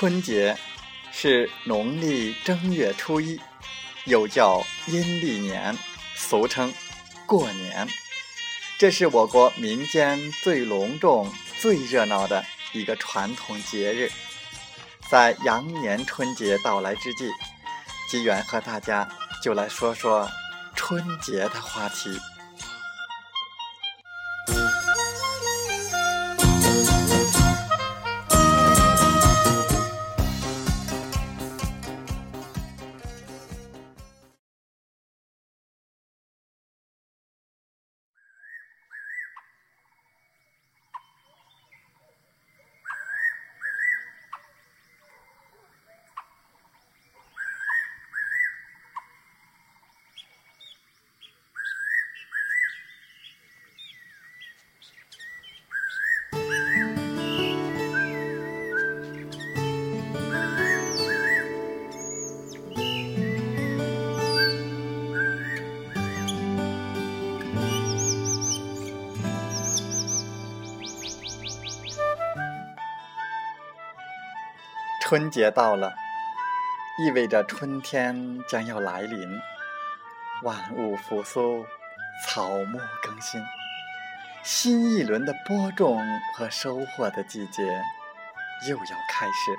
春节是农历正月初一，又叫阴历年，俗称过年。这是我国民间最隆重、最热闹的一个传统节日。在羊年春节到来之际，机缘和大家就来说说春节的话题。春节到了，意味着春天将要来临，万物复苏，草木更新，新一轮的播种和收获的季节又要开始。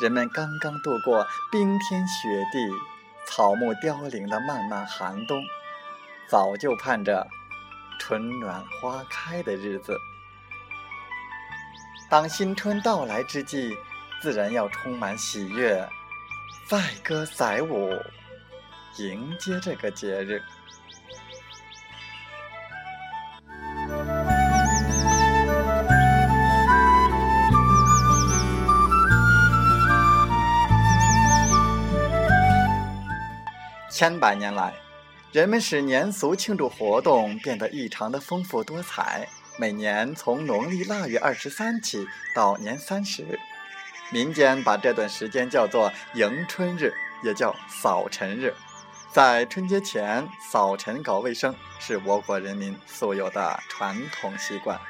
人们刚刚度过冰天雪地、草木凋零的漫漫寒冬，早就盼着春暖花开的日子。当新春到来之际，自然要充满喜悦，载歌载舞，迎接这个节日。千百年来，人们使年俗庆祝活动变得异常的丰富多彩。每年从农历腊月二十三起到年三十，民间把这段时间叫做迎春日，也叫扫尘日。在春节前扫尘搞卫生，是我国人民素有的传统习惯。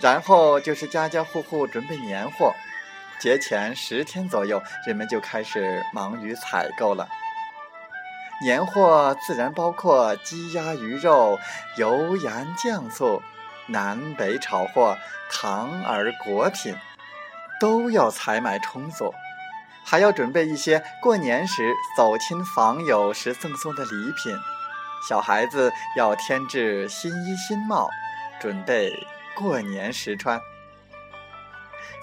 然后就是家家户户准备年货，节前十天左右，人们就开始忙于采购了。年货自然包括鸡鸭鱼肉、油盐酱醋、南北炒货、糖儿果品，都要采买充足，还要准备一些过年时走亲访友时赠送的礼品。小孩子要添置新衣新帽，准备过年时穿。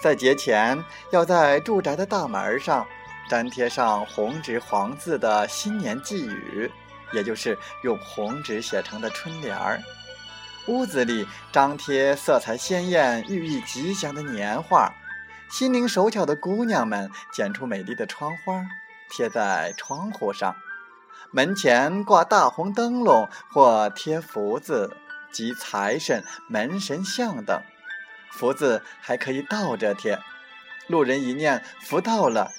在节前，要在住宅的大门上。粘贴上红纸黄字的新年寄语，也就是用红纸写成的春联儿。屋子里张贴色彩鲜艳、寓意吉祥的年画。心灵手巧的姑娘们剪出美丽的窗花，贴在窗户上。门前挂大红灯笼或贴福字及财神、门神像等。福字还可以倒着贴，路人一念福到了。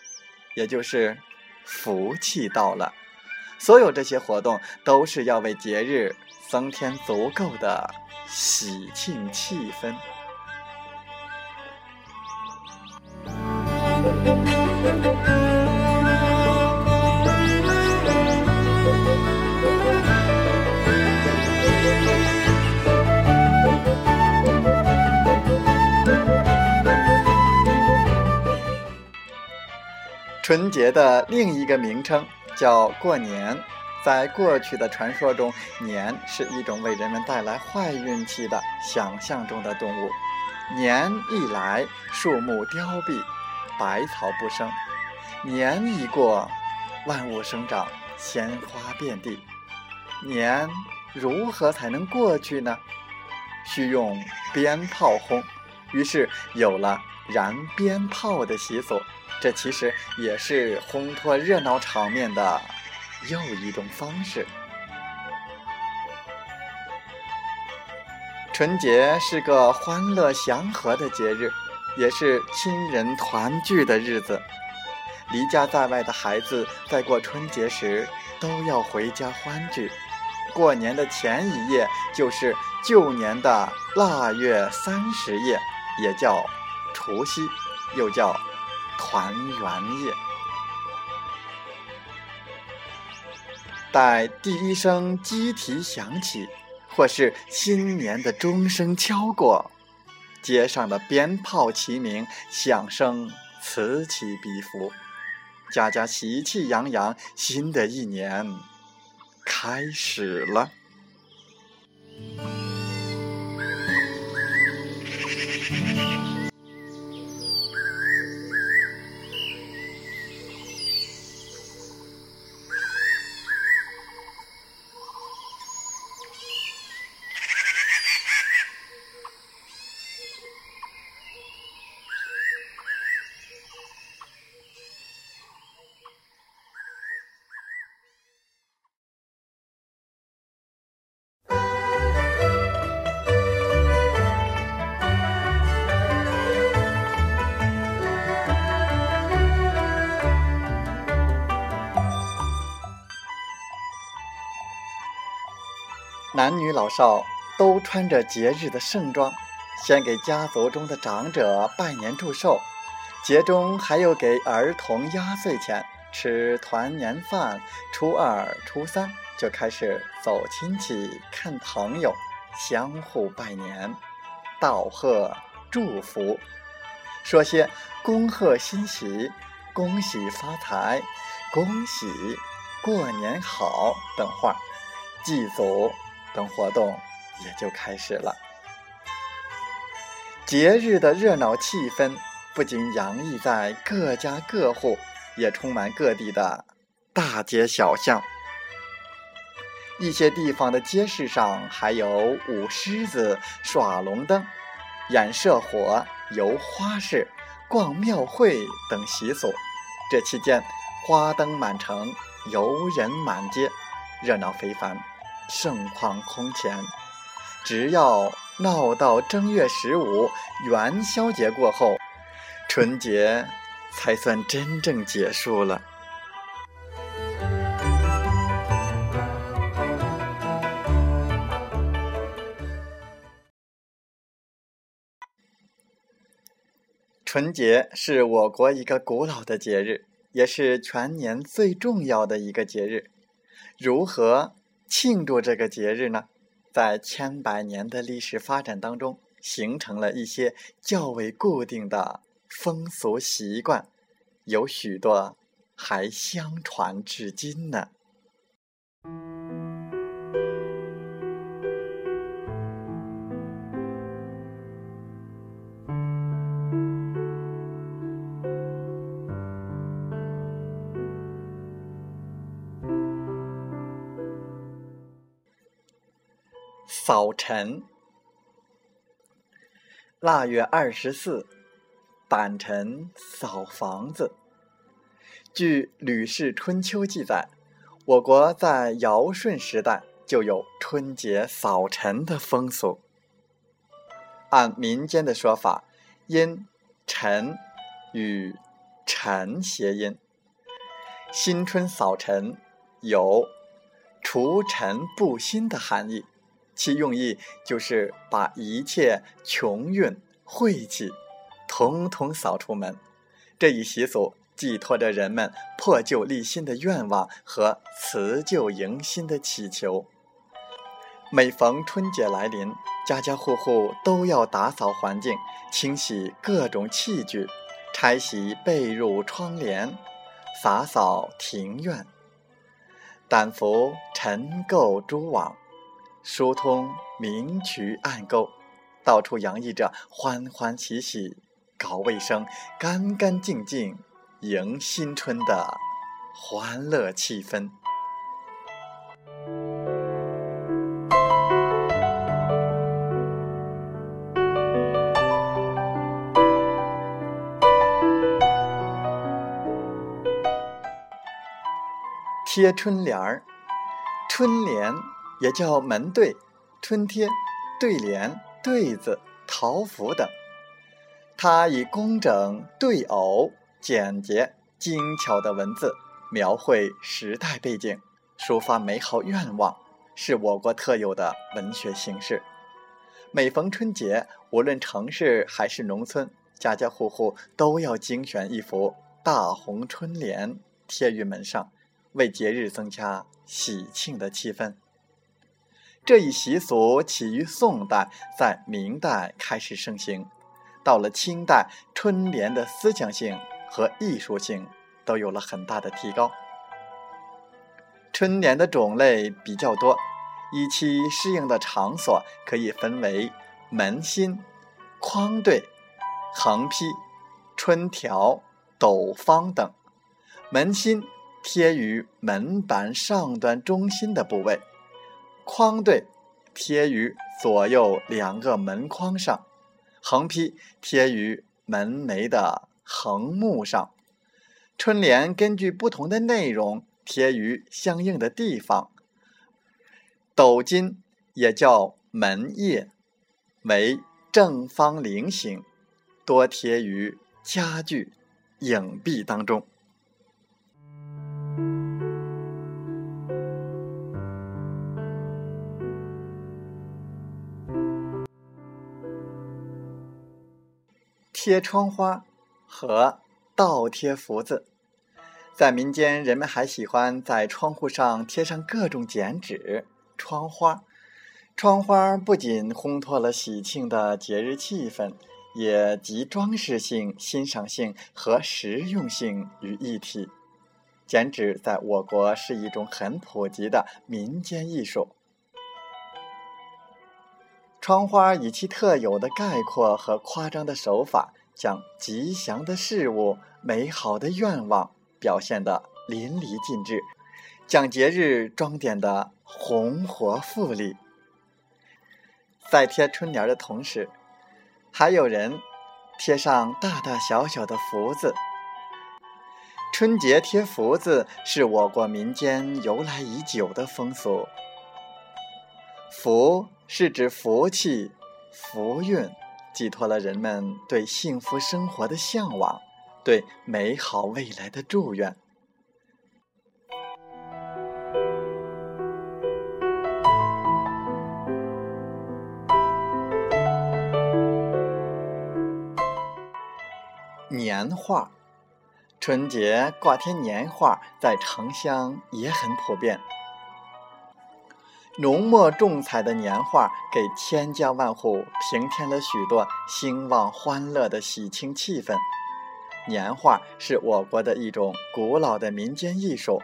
也就是福气到了，所有这些活动都是要为节日增添足够的喜庆气氛。春节的另一个名称叫过年。在过去的传说中，年是一种为人们带来坏运气的想象中的动物。年一来，树木凋敝，百草不生；年一过，万物生长，鲜花遍地。年如何才能过去呢？需用鞭炮轰，于是有了燃鞭炮的习俗。这其实也是烘托热闹场面的又一种方式。春节是个欢乐祥和的节日，也是亲人团聚的日子。离家在外的孩子在过春节时都要回家欢聚。过年的前一夜就是旧年的腊月三十夜，也叫除夕，又叫团圆夜。待第一声鸡啼响起，或是新年的钟声敲过，街上的鞭炮齐鸣，响声此起彼伏，家家喜气洋洋，新的一年开始了。男女老少都穿着节日的盛装，先给家族中的长者拜年祝寿。节中还有给儿童压岁钱，吃团年饭。初二、初三就开始走亲戚、看朋友，相互拜年、道贺、祝福，说些恭贺新喜、恭喜发财、恭喜过年好等话，祭祖。等活动也就开始了。节日的热闹气氛不仅洋溢在各家各户，也充满各地的大街小巷。一些地方的街市上还有舞狮子、耍龙灯、演社火、游花市、逛庙会等习俗。这期间，花灯满城，游人满街，热闹非凡。盛况空前，只要闹到正月十五元宵节过后，春节才算真正结束了。春节是我国一个古老的节日，也是全年最重要的一个节日。如何？庆祝这个节日呢，在千百年的历史发展当中，形成了一些较为固定的风俗习惯，有许多还相传至今呢。扫尘。腊月二十四，掸尘扫房子。据《吕氏春秋》记载，我国在尧舜时代就有春节扫尘的风俗。按民间的说法，因“尘”与“尘”谐音，新春扫尘有除尘布新的含义。其用意就是把一切穷运晦气，统统扫出门。这一习俗寄托着人们破旧立新的愿望和辞旧迎新的祈求。每逢春节来临，家家户户都要打扫环境，清洗各种器具，拆洗被褥窗帘，洒扫庭院，掸拂尘垢蛛网。疏通明渠暗沟，到处洋溢着欢欢喜喜、搞卫生、干干净净迎新春的欢乐气氛。贴春联儿，春联。也叫门对、春贴、对联、对子、桃符等。它以工整、对偶、简洁、精巧的文字描绘时代背景，抒发美好愿望，是我国特有的文学形式。每逢春节，无论城市还是农村，家家户户都要精选一幅大红春联贴于门上，为节日增加喜庆的气氛。这一习俗起于宋代，在明代开始盛行。到了清代，春联的思想性和艺术性都有了很大的提高。春联的种类比较多，以其适应的场所可以分为门心、框对、横批、春条、斗方等。门心贴于门板上端中心的部位。框对贴于左右两个门框上，横批贴于门楣的横木上。春联根据不同的内容贴于相应的地方。斗金也叫门叶，为正方菱形，多贴于家具、影壁当中。贴窗花和倒贴福字，在民间，人们还喜欢在窗户上贴上各种剪纸、窗花。窗花不仅烘托了喜庆的节日气氛，也集装饰性、欣赏性和实用性于一体。剪纸在我国是一种很普及的民间艺术。窗花以其特有的概括和夸张的手法，将吉祥的事物、美好的愿望表现得淋漓尽致，将节日装点得红火富丽。在贴春联的同时，还有人贴上大大小小的福字。春节贴福字是我国民间由来已久的风俗。福是指福气、福运，寄托了人们对幸福生活的向往，对美好未来的祝愿。年画，春节挂贴年画，在城乡也很普遍。浓墨重彩的年画，给千家万户平添了许多兴旺欢乐的喜庆气氛。年画是我国的一种古老的民间艺术，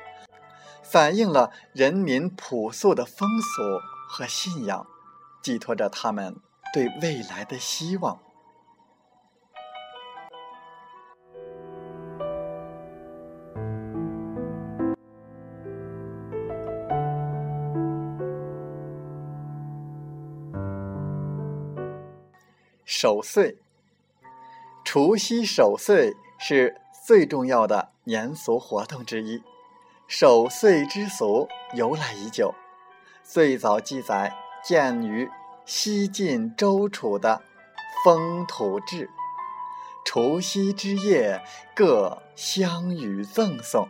反映了人民朴素的风俗和信仰，寄托着他们对未来的希望。守岁，除夕守岁是最重要的年俗活动之一。守岁之俗由来已久，最早记载见于西晋周楚的《封土志》，除夕之夜各相与赠送，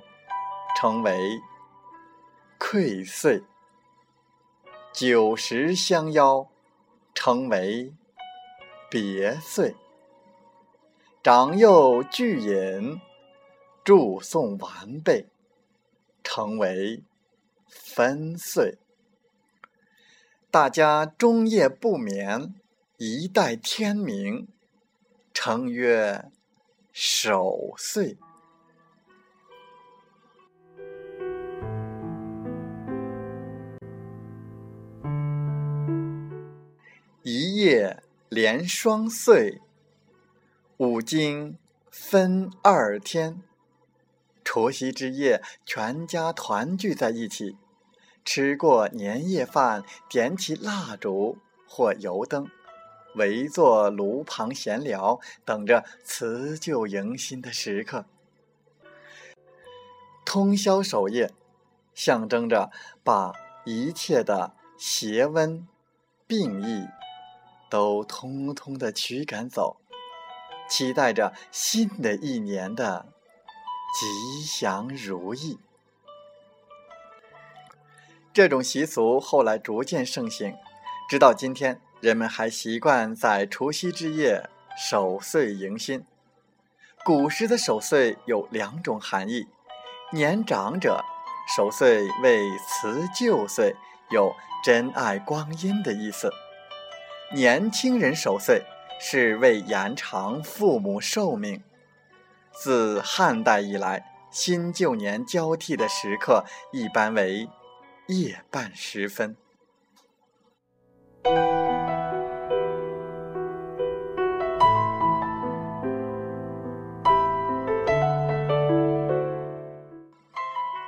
称为馈岁；酒食相邀，称为。别岁，长幼聚饮，祝颂完备，成为分岁。大家终夜不眠，一待天明，称曰守岁。一夜。连双岁，五经分二天。除夕之夜，全家团聚在一起，吃过年夜饭，点起蜡烛或油灯，围坐炉旁闲聊，等着辞旧迎新的时刻。通宵守夜，象征着把一切的邪瘟、病疫。都通通的驱赶走，期待着新的一年的吉祥如意。这种习俗后来逐渐盛行，直到今天，人们还习惯在除夕之夜守岁迎新。古时的守岁有两种含义：年长者守岁为辞旧岁，有珍爱光阴的意思；年轻人守岁是为延长父母寿命。自汉代以来，新旧年交替的时刻一般为夜半时分。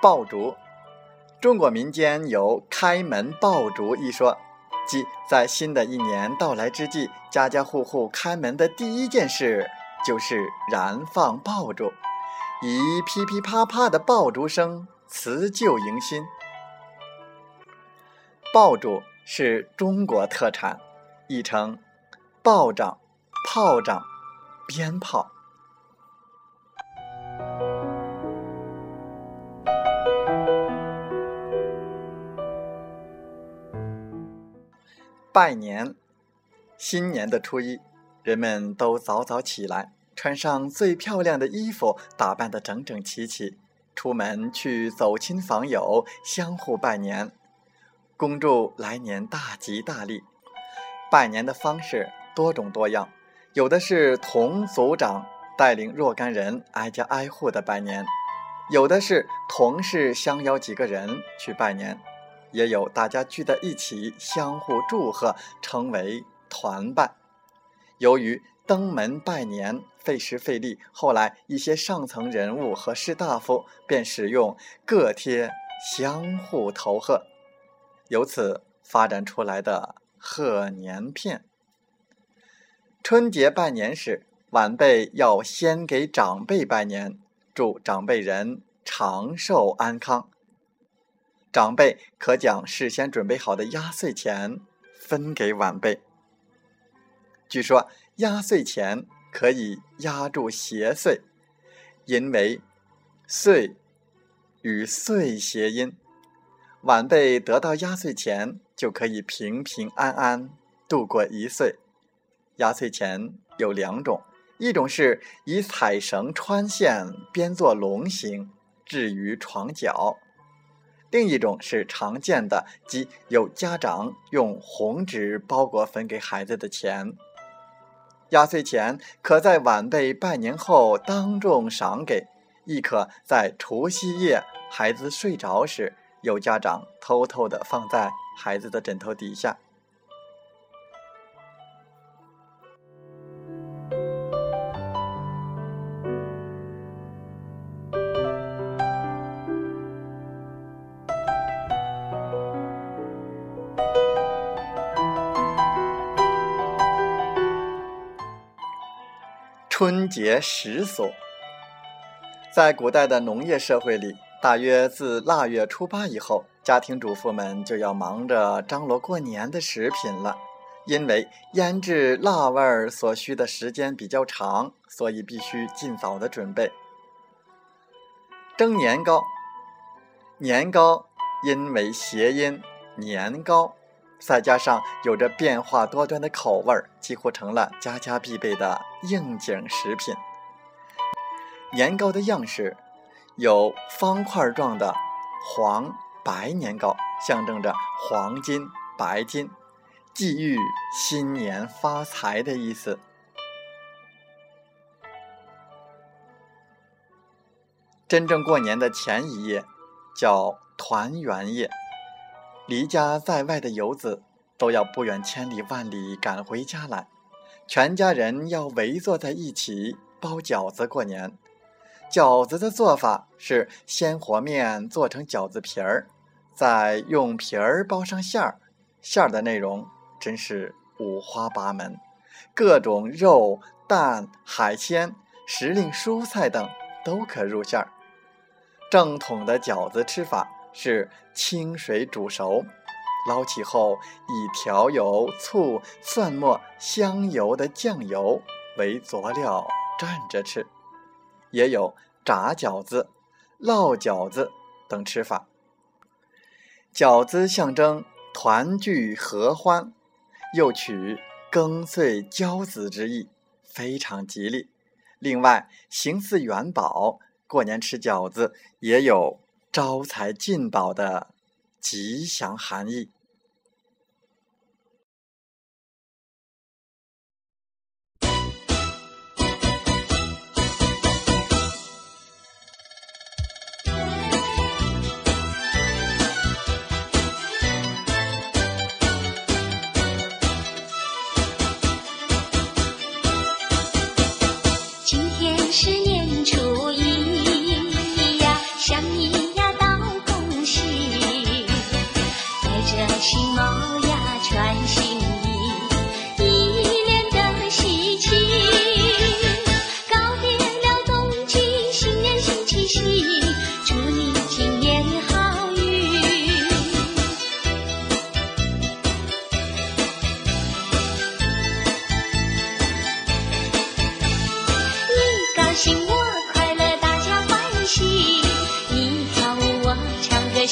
爆竹，中国民间有“开门爆竹”一说，即在新的一年到来之际，家家户户开门的第一件事就是燃放爆竹，以噼噼啪啪的爆竹声辞旧迎新。爆竹是中国特产，亦称爆仗、炮仗、鞭炮。拜年，新年的初一，人们都早早起来，穿上最漂亮的衣服，打扮得整整齐齐，出门去走亲访友，相互拜年，恭祝来年大吉大利。拜年的方式多种多样，有的是同族长带领若干人挨家挨户的拜年，有的是同事相邀几个人去拜年。也有大家聚在一起，相互祝贺，称为团拜。由于登门拜年费时费力，后来一些上层人物和士大夫便使用各贴相互投贺，由此发展出来的贺年片。春节拜年时，晚辈要先给长辈拜年，祝长辈人长寿安康。长辈可将事先准备好的压岁钱分给晚辈。据说压岁钱可以压住邪祟，因为“岁”与“岁”谐音，晚辈得到压岁钱就可以平平安安度过一岁。压岁钱有两种，一种是以彩绳穿线编作龙形，置于床角。另一种是常见的，即有家长用红纸包裹分给孩子的钱。压岁钱可在晚辈拜年后当众赏给，亦可在除夕夜孩子睡着时，有家长偷偷的放在孩子的枕头底下。春节食俗，在古代的农业社会里，大约自腊月初八以后，家庭主妇们就要忙着张罗过年的食品了。因为腌制腊味儿所需的时间比较长，所以必须尽早的准备。蒸年糕，年糕因为谐音“年糕”。再加上有着变化多端的口味儿，几乎成了家家必备的应景食品。年糕的样式有方块状的黄白年糕，象征着黄金白金，寄寓新年发财的意思。真正过年的前一夜叫团圆夜。离家在外的游子都要不远千里万里赶回家来，全家人要围坐在一起包饺子过年。饺子的做法是先和面做成饺子皮儿，再用皮儿包上馅儿。馅儿的内容真是五花八门，各种肉、蛋、海鲜、时令蔬菜等都可入馅儿。正统的饺子吃法。是清水煮熟，捞起后以调有醋、蒜末、香油的酱油为佐料蘸着吃，也有炸饺子、烙饺子等吃法。饺子象征团聚合欢，又取庚岁交子之意，非常吉利。另外，形似元宝，过年吃饺子也有招财进宝的吉祥含义。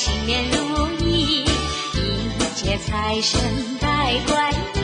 新年如意，迎接财神拜观音，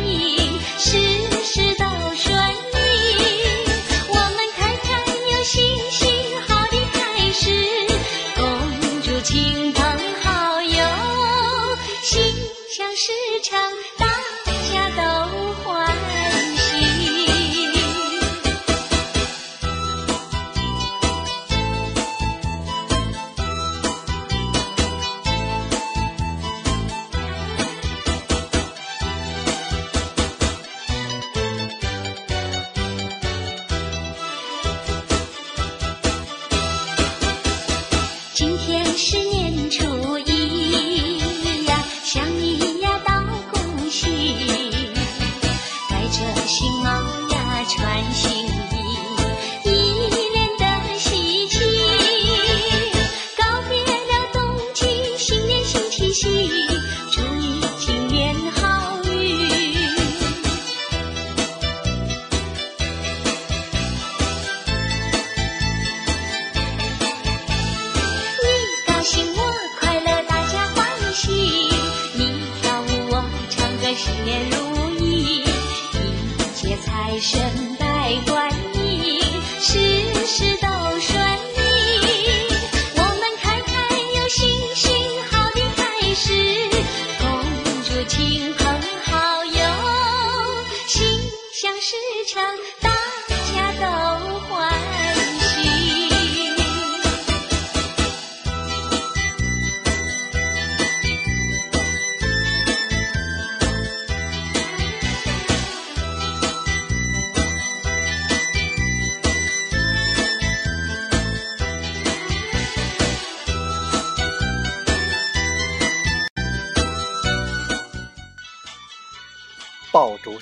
恭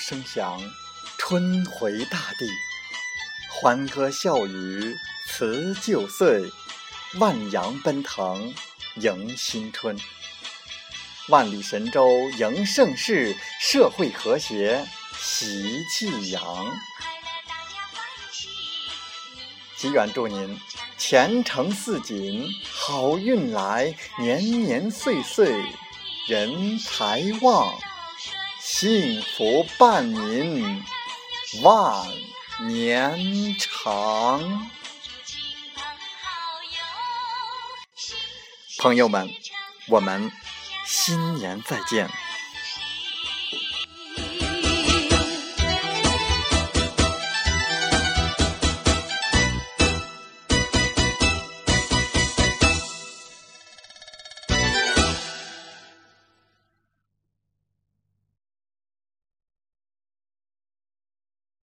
声响，春回大地，欢歌笑语辞旧岁，万羊奔腾迎新春。万里神州迎盛世，社会和谐喜气扬。祈愿祝您前程似锦，好运来，年年岁岁人财旺。幸福伴您万年长。朋友们，我们新年再见。